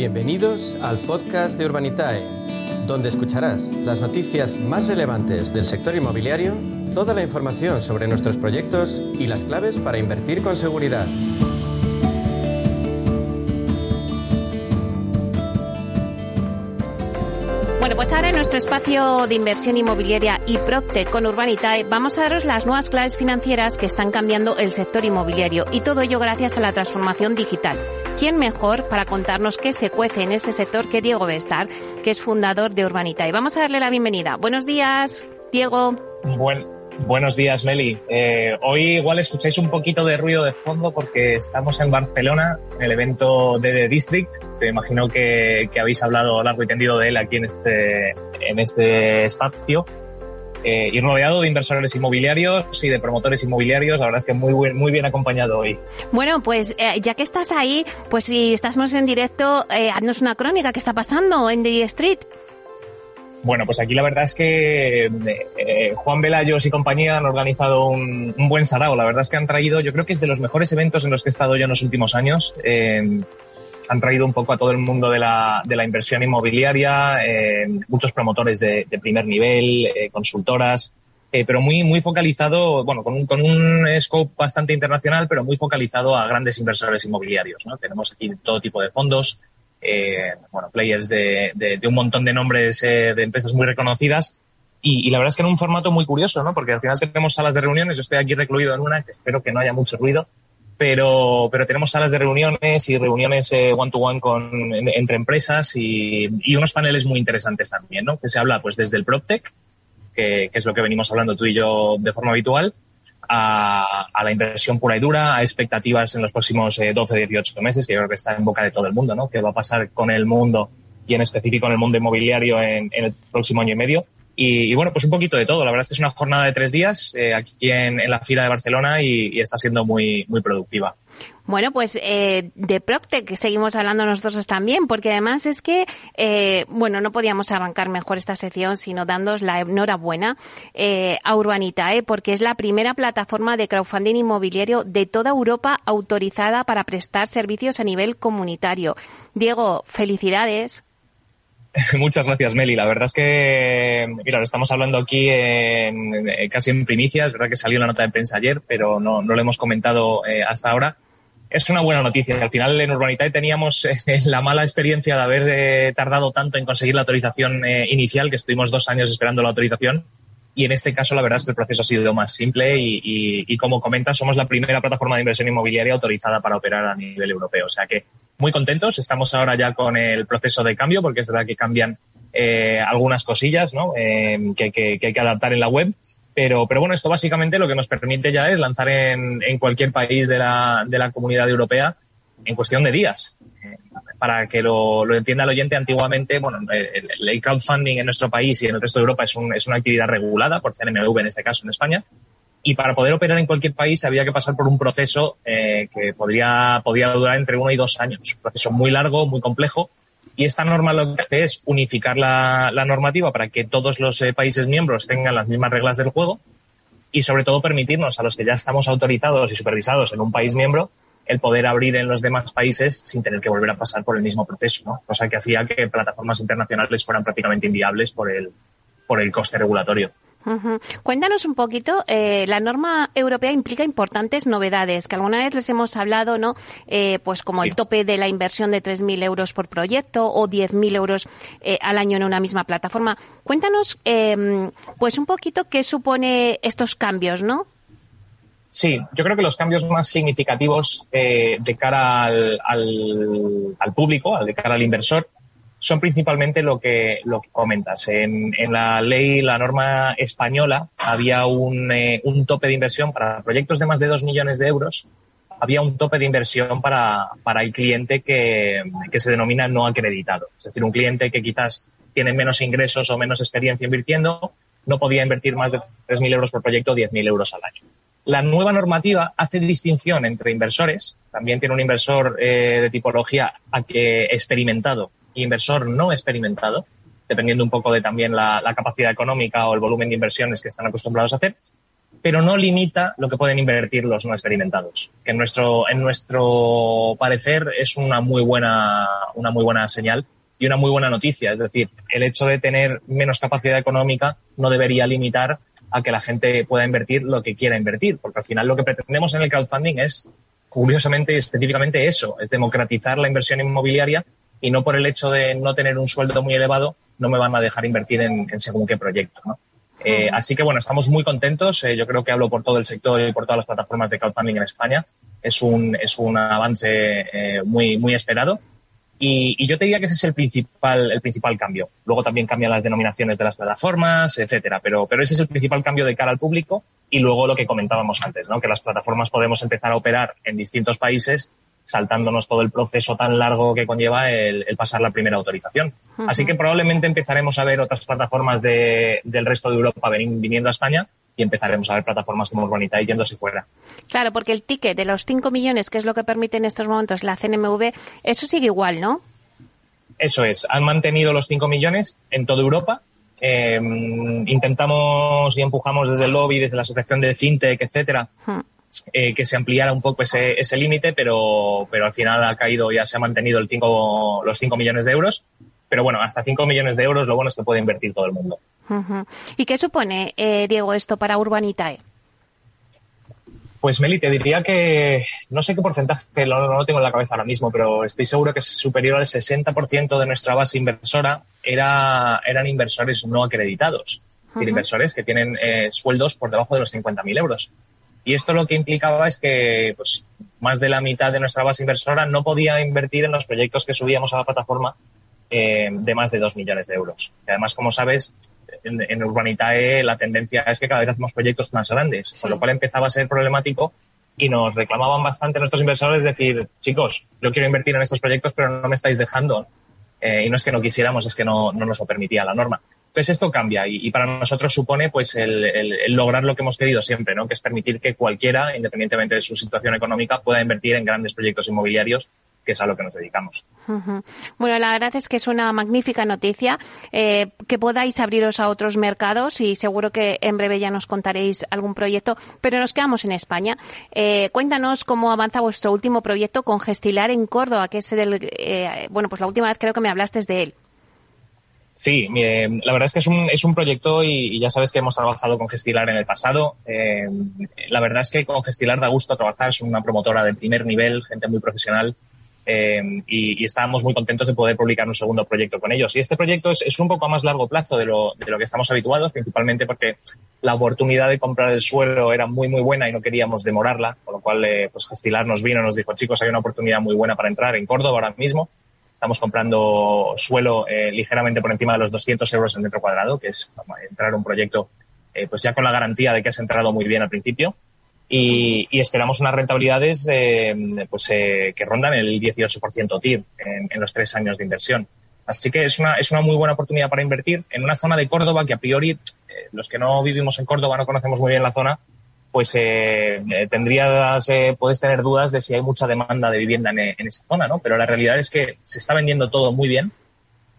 Bienvenidos al podcast de Urbanitae, donde escucharás las noticias más relevantes del sector inmobiliario, toda la información sobre nuestros proyectos y las claves para invertir con seguridad. Bueno, pues ahora en nuestro espacio de inversión inmobiliaria y Procte con Urbanitae vamos a daros las nuevas claves financieras que están cambiando el sector inmobiliario y todo ello gracias a la transformación digital. ¿Quién mejor para contarnos qué se cuece en este sector que Diego Bestar, que es fundador de Urbanitae? Vamos a darle la bienvenida. Buenos días, Diego. Bueno. Buenos días, Meli. Eh, hoy igual escucháis un poquito de ruido de fondo porque estamos en Barcelona, en el evento de The District. Te imagino que, habéis hablado largo y tendido de él aquí en este, en este espacio. Eh, y rodeado de inversores inmobiliarios y de promotores inmobiliarios. La verdad es que muy, muy bien acompañado hoy. Bueno, pues eh, ya que estás ahí, pues si estamos en directo, haznos una crónica. ¿Qué está pasando en The Street? Bueno, pues aquí la verdad es que eh, Juan Velayos y compañía han organizado un, buen sarao. La verdad es que han traído, yo creo que es de los mejores eventos en los que he estado yo en los últimos años. Eh, han traído un poco a todo el mundo de la, de la inversión inmobiliaria, eh, muchos promotores de, primer nivel, consultoras, pero muy, muy focalizado, bueno, con un, con un scope bastante internacional, pero muy focalizado a grandes inversores inmobiliarios. ¿no? Tenemos aquí todo tipo de fondos, eh, bueno, players de, de, un montón de nombres eh, de empresas muy reconocidas. Y, la verdad es que en un formato muy curioso, ¿no? Porque al final tenemos salas de reuniones, yo estoy aquí recluido en una, que espero que no haya mucho ruido, pero, pero tenemos salas de reuniones y reuniones eh, one-to-one con, entre empresas y, y, unos paneles muy interesantes también, ¿no? Que se habla pues desde el PropTech, que, que es lo que venimos hablando tú y yo de forma habitual, a, la inversión pura y dura, a expectativas en los próximos 12, eh, 18 meses, que yo creo que está en boca de todo el mundo, ¿no? ¿Qué va a pasar con el mundo y en específico en el mundo inmobiliario en, el próximo año y medio? Y, bueno, pues un poquito de todo. La verdad es que es una jornada de tres días eh, aquí en, la fila de Barcelona y, y está siendo muy, muy productiva. Bueno, pues eh, de PropTech seguimos hablando nosotros también, porque además es que, eh, bueno, no podíamos arrancar mejor esta sección sino dándos la enhorabuena eh, a Urbanitae, porque es la primera plataforma de crowdfunding inmobiliario de toda Europa autorizada para prestar servicios a nivel comunitario. Diego, felicidades. Muchas gracias, Meli. La verdad es que, mira, estamos hablando aquí en, casi en primicia. Es verdad que salió la nota de prensa ayer, pero no, no lo hemos comentado eh, hasta ahora. Es una buena noticia. Al final, en Urbanitae teníamos eh, la mala experiencia de haber eh, tardado tanto en conseguir la autorización inicial, que estuvimos dos años esperando la autorización. Y en este caso, la verdad es que el proceso ha sido más simple y, y, y como comentas, somos la primera plataforma de inversión inmobiliaria autorizada para operar a nivel europeo. O sea que muy contentos. Estamos ahora ya con el proceso de cambio, porque es verdad que cambian eh, algunas cosillas ¿no? Eh, que, que, que, hay que adaptar en la web. Pero, pero bueno, esto básicamente lo que nos permite ya es lanzar en, en cualquier país de la, de la comunidad europea en cuestión de días. Para que lo, lo entienda el oyente, antiguamente, bueno, el, crowdfunding en nuestro país y en el resto de Europa es, un, es una actividad regulada por CNMV en este caso en España, y para poder operar en cualquier país había que pasar por un proceso eh, que podría, podía durar entre uno y dos años. Un proceso muy largo, muy complejo. Y esta norma lo que hace es unificar la, la normativa para que todos los eh, países miembros tengan las mismas reglas del juego y sobre todo permitirnos a los que ya estamos autorizados y supervisados en un país miembro el poder abrir en los demás países sin tener que volver a pasar por el mismo proceso, ¿no? cosa que hacía que plataformas internacionales fueran prácticamente inviables por el, por el coste regulatorio. Cuéntanos un poquito, eh, la norma europea implica importantes novedades que alguna vez les hemos hablado, ¿no? Eh, pues como el tope de la inversión de 3.000 euros por proyecto o 10.000 euros eh, al año en una misma plataforma. Cuéntanos, em, pues un poquito qué supone estos cambios, ¿no? Sí, yo creo que los cambios más significativos de cara al, al, al público, de cara al inversor, son principalmente lo que, lo que comentas. En, en la ley, la norma española, había un, eh, un tope de inversión para proyectos de más de dos millones de euros. Había un tope de inversión para, para el cliente que, que se denomina no acreditado. Es decir, un cliente que quizás tiene menos ingresos o menos experiencia invirtiendo, no podía invertir más de 3.000 euros por proyecto o 10.000 euros al año. La nueva normativa hace distinción entre inversores, también tiene un inversor eh, de tipología a que experimentado inversor no experimentado, dependiendo un poco de también la, capacidad económica o el volumen de inversiones que están acostumbrados a hacer. pero no limita lo que pueden invertir los no experimentados, que en nuestro, en nuestro parecer es una muy buena, una muy buena señal y una muy buena noticia. Es decir, el hecho de tener menos capacidad económica no debería limitar a que la gente pueda invertir lo que quiera invertir, porque al final lo que pretendemos en el crowdfunding es, curiosamente y específicamente eso, es democratizar la inversión inmobiliaria y no por el hecho de no tener un sueldo muy elevado no me van a dejar invertir en, según qué proyecto. ¿no? Eh, así que bueno, estamos muy contentos. Eh, yo creo que hablo por todo el sector y por todas las plataformas de crowdfunding en España. Es un, es un avance eh, muy, muy esperado. Y, y, yo te diría que ese es el principal, el principal cambio. Luego también cambian las denominaciones de las plataformas, etcétera. Pero, pero ese es el principal cambio de cara al público. Y luego lo que comentábamos antes, ¿no? Que las plataformas podemos empezar a operar en distintos países saltándonos todo el proceso tan largo que conlleva el, pasar la primera autorización. Así que probablemente empezaremos a ver otras plataformas de, del resto de Europa viniendo a España y empezaremos a ver plataformas como Urbanita yéndose fuera. Claro, porque el ticket de los 5 millones, que es lo que permite en estos momentos la CNMV, eso sigue igual, ¿no? Eso es, han mantenido los 5 millones en toda Europa. Em, intentamos y empujamos desde el lobby, desde la asociación de FinTech, etcétera, eh, que se ampliara un poco ese, ese límite, pero, pero al final ha caído, ya se ha mantenido el cinco, los 5 millones de euros. Pero bueno, hasta 5 millones de euros lo bueno es que puede invertir todo el mundo. ¿Y qué supone, eh, Diego, esto para Urbanitae? Pues Meli, te diría que no sé qué porcentaje, no, no lo tengo en la cabeza ahora mismo, pero estoy seguro que es superior al 60% de nuestra base inversora era, eran inversores no acreditados. inversores que tienen eh, sueldos por debajo de los 50.000 euros. Y esto lo que implicaba es que pues, más de la mitad de nuestra base inversora no podía invertir en los proyectos que subíamos a la plataforma eh, de más de dos millones de euros. Y además, como sabes, en, Urbanitae la tendencia es que cada vez hacemos proyectos más grandes, con lo cual empezaba a ser problemático y nos reclamaban bastante nuestros inversores decir, chicos, yo quiero invertir en estos proyectos, pero no me estáis dejando. Eh, y no es que no quisiéramos, es que no, no nos lo permitía la norma. Entonces esto cambia y, para nosotros supone pues el, lograr lo que hemos querido siempre, ¿no? Que es permitir que cualquiera, independientemente de su situación económica, pueda invertir en grandes proyectos inmobiliarios que es a lo que nos dedicamos. Bueno, la verdad es que es una magnífica noticia eh, que podáis abriros a otros mercados y seguro que en breve ya nos contaréis algún proyecto, pero nos quedamos en España. Eh, cuéntanos cómo avanza vuestro último proyecto con Gestilar en Córdoba, que es el, eh, bueno, pues la última vez creo que me hablaste de él. Sí, la verdad es que es un, es un proyecto y, ya sabes que hemos trabajado con Gestilar en el pasado. Eh, la verdad es que con Gestilar da gusto trabajar, es una promotora de primer nivel, gente muy profesional eh, y, estábamos muy contentos de poder publicar un segundo proyecto con ellos. Y este proyecto es, es un poco a más largo plazo de lo, de lo, que estamos habituados, principalmente porque la oportunidad de comprar el suelo era muy, muy buena y no queríamos demorarla, con lo cual eh, pues Gestilar nos vino y nos dijo, chicos, hay una oportunidad muy buena para entrar en Córdoba ahora mismo Estamos comprando suelo eh, ligeramente por encima de los 200 euros el metro cuadrado, que es entrar un proyecto eh, pues ya con la garantía de que has entrado muy bien al principio. Y, esperamos unas rentabilidades eh, pues, que rondan el 18% TIR en, los tres años de inversión. Así que es una, es una muy buena oportunidad para invertir en una zona de Córdoba que a priori, los que no vivimos en Córdoba no conocemos muy bien la zona, pues eh, eh, tendrías, eh, puedes tener dudas de si hay mucha demanda de vivienda en, esa zona, ¿no? Pero la realidad es que se está vendiendo todo muy bien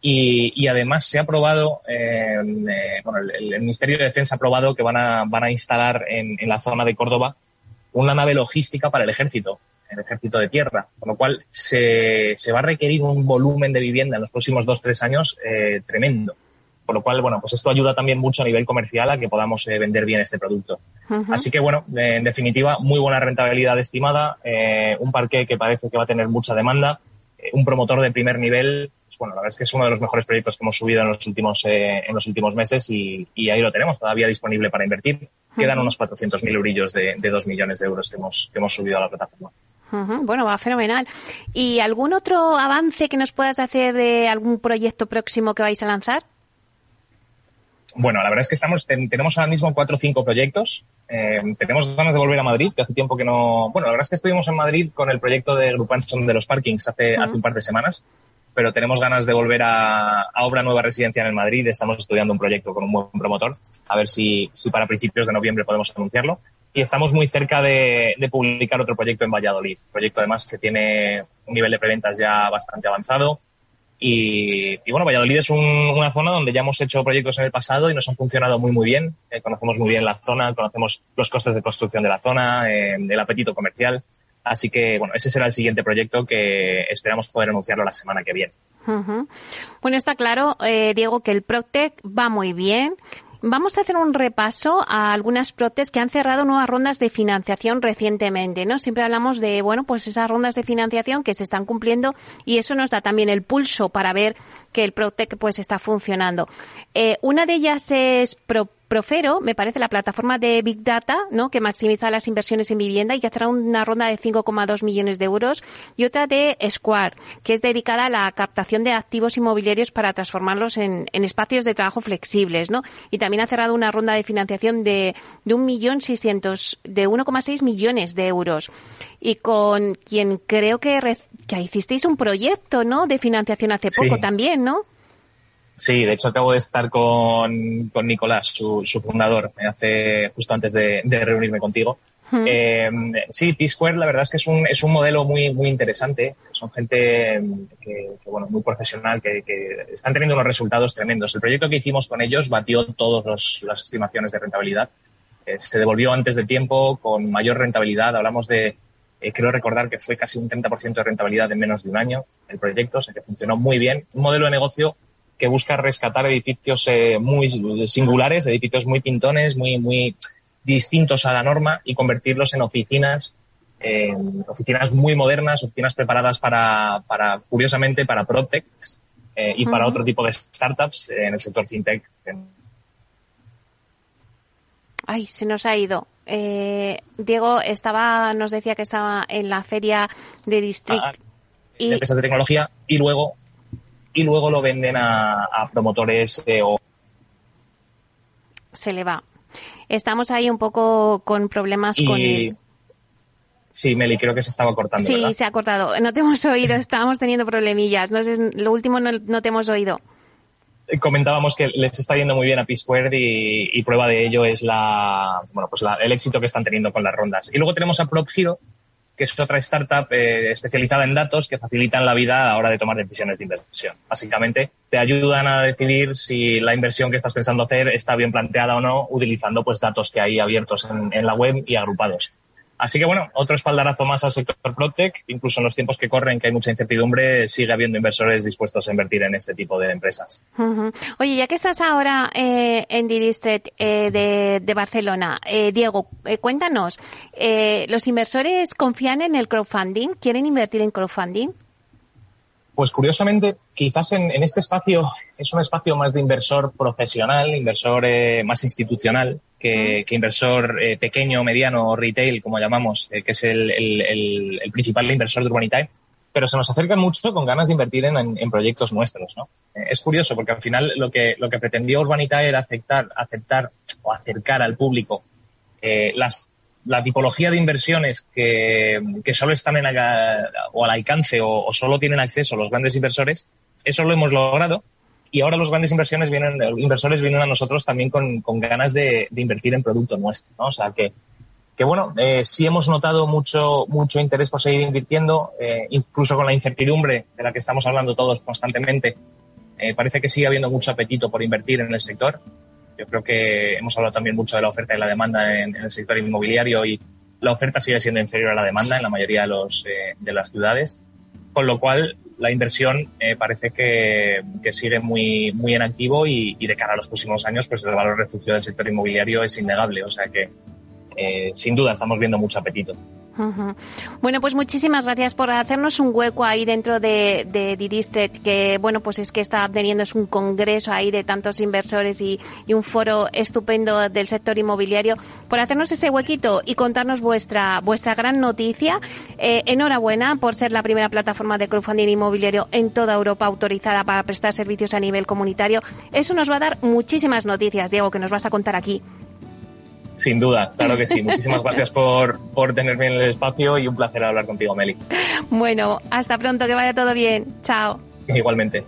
y, además se ha aprobado, eh, bueno, el, Ministerio de Defensa ha aprobado que van a, van a instalar en, en, la zona de Córdoba una nave logística para el ejército, el ejército de tierra, con lo cual se, se va a requerir un volumen de vivienda en los próximos dos, tres años tremendo. Por lo cual, bueno, pues esto ayuda también mucho a nivel comercial a que podamos eh, vender bien este producto. Así que, bueno, en definitiva, muy buena rentabilidad estimada, eh, un parque que parece que va a tener mucha demanda, eh, un promotor de primer nivel. Pues, bueno, la verdad es que es uno de los mejores proyectos que hemos subido en los últimos, en los últimos meses y, ahí lo tenemos todavía disponible para invertir. Quedan unos 400.000 eurillos de, de 2 millones de euros que hemos, que hemos subido a la plataforma. Bueno, va fenomenal. ¿Y algún otro avance que nos puedas hacer de algún proyecto próximo que vais a lanzar? Bueno, la verdad es que estamos, tenemos ahora mismo cuatro o cinco proyectos. Eh, tenemos ganas de volver a Madrid, que hace tiempo que no. Bueno, la verdad es que estuvimos en Madrid con el proyecto de Grupanson de los parkings hace, hace un par de semanas, pero tenemos ganas de volver a, a, obra nueva residencial en Madrid. Estamos estudiando un proyecto con un buen promotor, a ver si, si para principios de noviembre podemos anunciarlo. Y estamos muy cerca de, de publicar otro proyecto en Valladolid, proyecto además que tiene un nivel de preventas ya bastante avanzado Y, bueno, Valladolid es una zona donde ya hemos hecho proyectos en el pasado y nos han funcionado muy, muy bien. Eh, conocemos muy bien la zona, conocemos los costes de construcción de la zona, eh, el apetito comercial. Así que, bueno, ese será el siguiente proyecto que esperamos poder anunciarlo la semana que viene. Bueno, está claro, eh, Diego, que el Proctec va muy bien, Vamos a hacer un repaso a algunas protes que han cerrado nuevas rondas de financiación recientemente, ¿no? Siempre hablamos de, bueno, pues esas rondas de financiación que se están cumpliendo y eso nos da también el pulso para ver que el Protec pues está funcionando. Eh, una de ellas es Pro Profero, me parece la plataforma de Big Data, ¿no? que maximiza las inversiones en vivienda y que hacerá una ronda de 5,2 millones de euros, y otra de Square, que es dedicada a la captación de activos inmobiliarios para transformarlos en, espacios de trabajo flexibles, ¿no? Y también ha cerrado una ronda de financiación de, de un millón seiscientos, de 1,6 millones de euros. Y con quien creo que, que hicisteis un proyecto, ¿no? De financiación hace poco también, ¿no? Sí, de hecho acabo de estar con, con Nicolás, su, su fundador, hace justo antes de, de reunirme contigo. Eh, sí, P-Square la verdad es que es un, es un modelo muy, muy interesante. Son gente que, que bueno, muy profesional, que, que, están teniendo unos resultados tremendos. El proyecto que hicimos con ellos batió todas las estimaciones de rentabilidad. Eh, se devolvió antes de tiempo con mayor rentabilidad. Hablamos de, eh, creo recordar que fue casi un 30% de rentabilidad en menos de un año el proyecto, o sea que funcionó muy bien. Un modelo de negocio que busca rescatar edificios eh, muy singulares, edificios muy pintones, muy, muy distintos a la norma y convertirlos en oficinas, oficinas muy modernas, oficinas preparadas para, para curiosamente, para Protex eh, y para otro tipo de startups en el sector fintech. Ay, se nos ha ido. Eh, Diego estaba, nos decía que estaba en la feria de District. Ah, y... empresas de tecnología y luego y luego lo venden a, promotores o... Se le va. Estamos ahí un poco con problemas con el... Sí, Meli, creo que se estaba cortando. Sí, se ha cortado. No te hemos oído, estábamos teniendo problemillas. No sé, lo último no, te hemos oído comentábamos que les está yendo muy bien a P Squared y, prueba de ello es la, bueno, pues el éxito que están teniendo con las rondas. Y luego tenemos a Prop que es otra startup eh, especializada en datos que facilitan la vida a la hora de tomar decisiones de inversión. Básicamente, te ayudan a decidir si la inversión que estás pensando hacer está bien planteada o no, utilizando pues datos que hay abiertos en la web y agrupados. Así que bueno, otro espaldarazo más al sector PropTech. Incluso en los tiempos que corren, que hay mucha incertidumbre, sigue habiendo inversores dispuestos a invertir en este tipo de empresas. Oye, ya que estás ahora eh, en Didistret eh, de, Barcelona, eh, Diego, eh, cuéntanos, eh, ¿los inversores confían en el crowdfunding? ¿Quieren invertir en crowdfunding? Pues curiosamente, quizás en, este espacio es un espacio más de inversor profesional, inversor eh, más institucional, que, inversor eh, pequeño, mediano o retail, como llamamos, eh, que es el, principal inversor de Urbanitae, pero se nos acerca mucho con ganas de invertir en, proyectos nuestros. ¿no? es curioso porque al final lo que, lo que pretendió Urbanitae era aceptar, aceptar o acercar al público las la tipología de inversiones que, que solo están en o al alcance o, solo tienen acceso los grandes inversores, eso lo hemos logrado y ahora los grandes inversiones vienen, inversores vienen a nosotros también con, con ganas de, de, invertir en producto nuestro, ¿no? O sea que, que bueno, eh, sí hemos notado mucho, mucho interés por seguir invirtiendo, eh, incluso con la incertidumbre de la que estamos hablando todos constantemente, eh, parece que sigue habiendo mucho apetito por invertir en el sector yo creo que hemos hablado también mucho de la oferta y la demanda en, el sector inmobiliario y la oferta sigue siendo inferior a la demanda en la mayoría de, los, eh, de las ciudades, con lo cual la inversión eh, parece que, que, sigue muy, muy en activo y, de cara a los próximos años pues el valor refugio del sector inmobiliario es innegable. O sea que eh, sin duda estamos viendo mucho apetito. Bueno, pues muchísimas gracias por hacernos un hueco ahí dentro de, de District, que bueno, pues es que está teniendo es un congreso ahí de tantos inversores y, un foro estupendo del sector inmobiliario, por hacernos ese huequito y contarnos vuestra, vuestra gran noticia. Eh, enhorabuena por ser la primera plataforma de crowdfunding inmobiliario en toda Europa autorizada para prestar servicios a nivel comunitario. Eso nos va a dar muchísimas noticias, Diego, que nos vas a contar aquí. Sin duda, claro que sí. Muchísimas gracias por, por tenerme en el espacio y un placer hablar contigo, Meli. Bueno, hasta pronto, que vaya todo bien. Chao. Igualmente.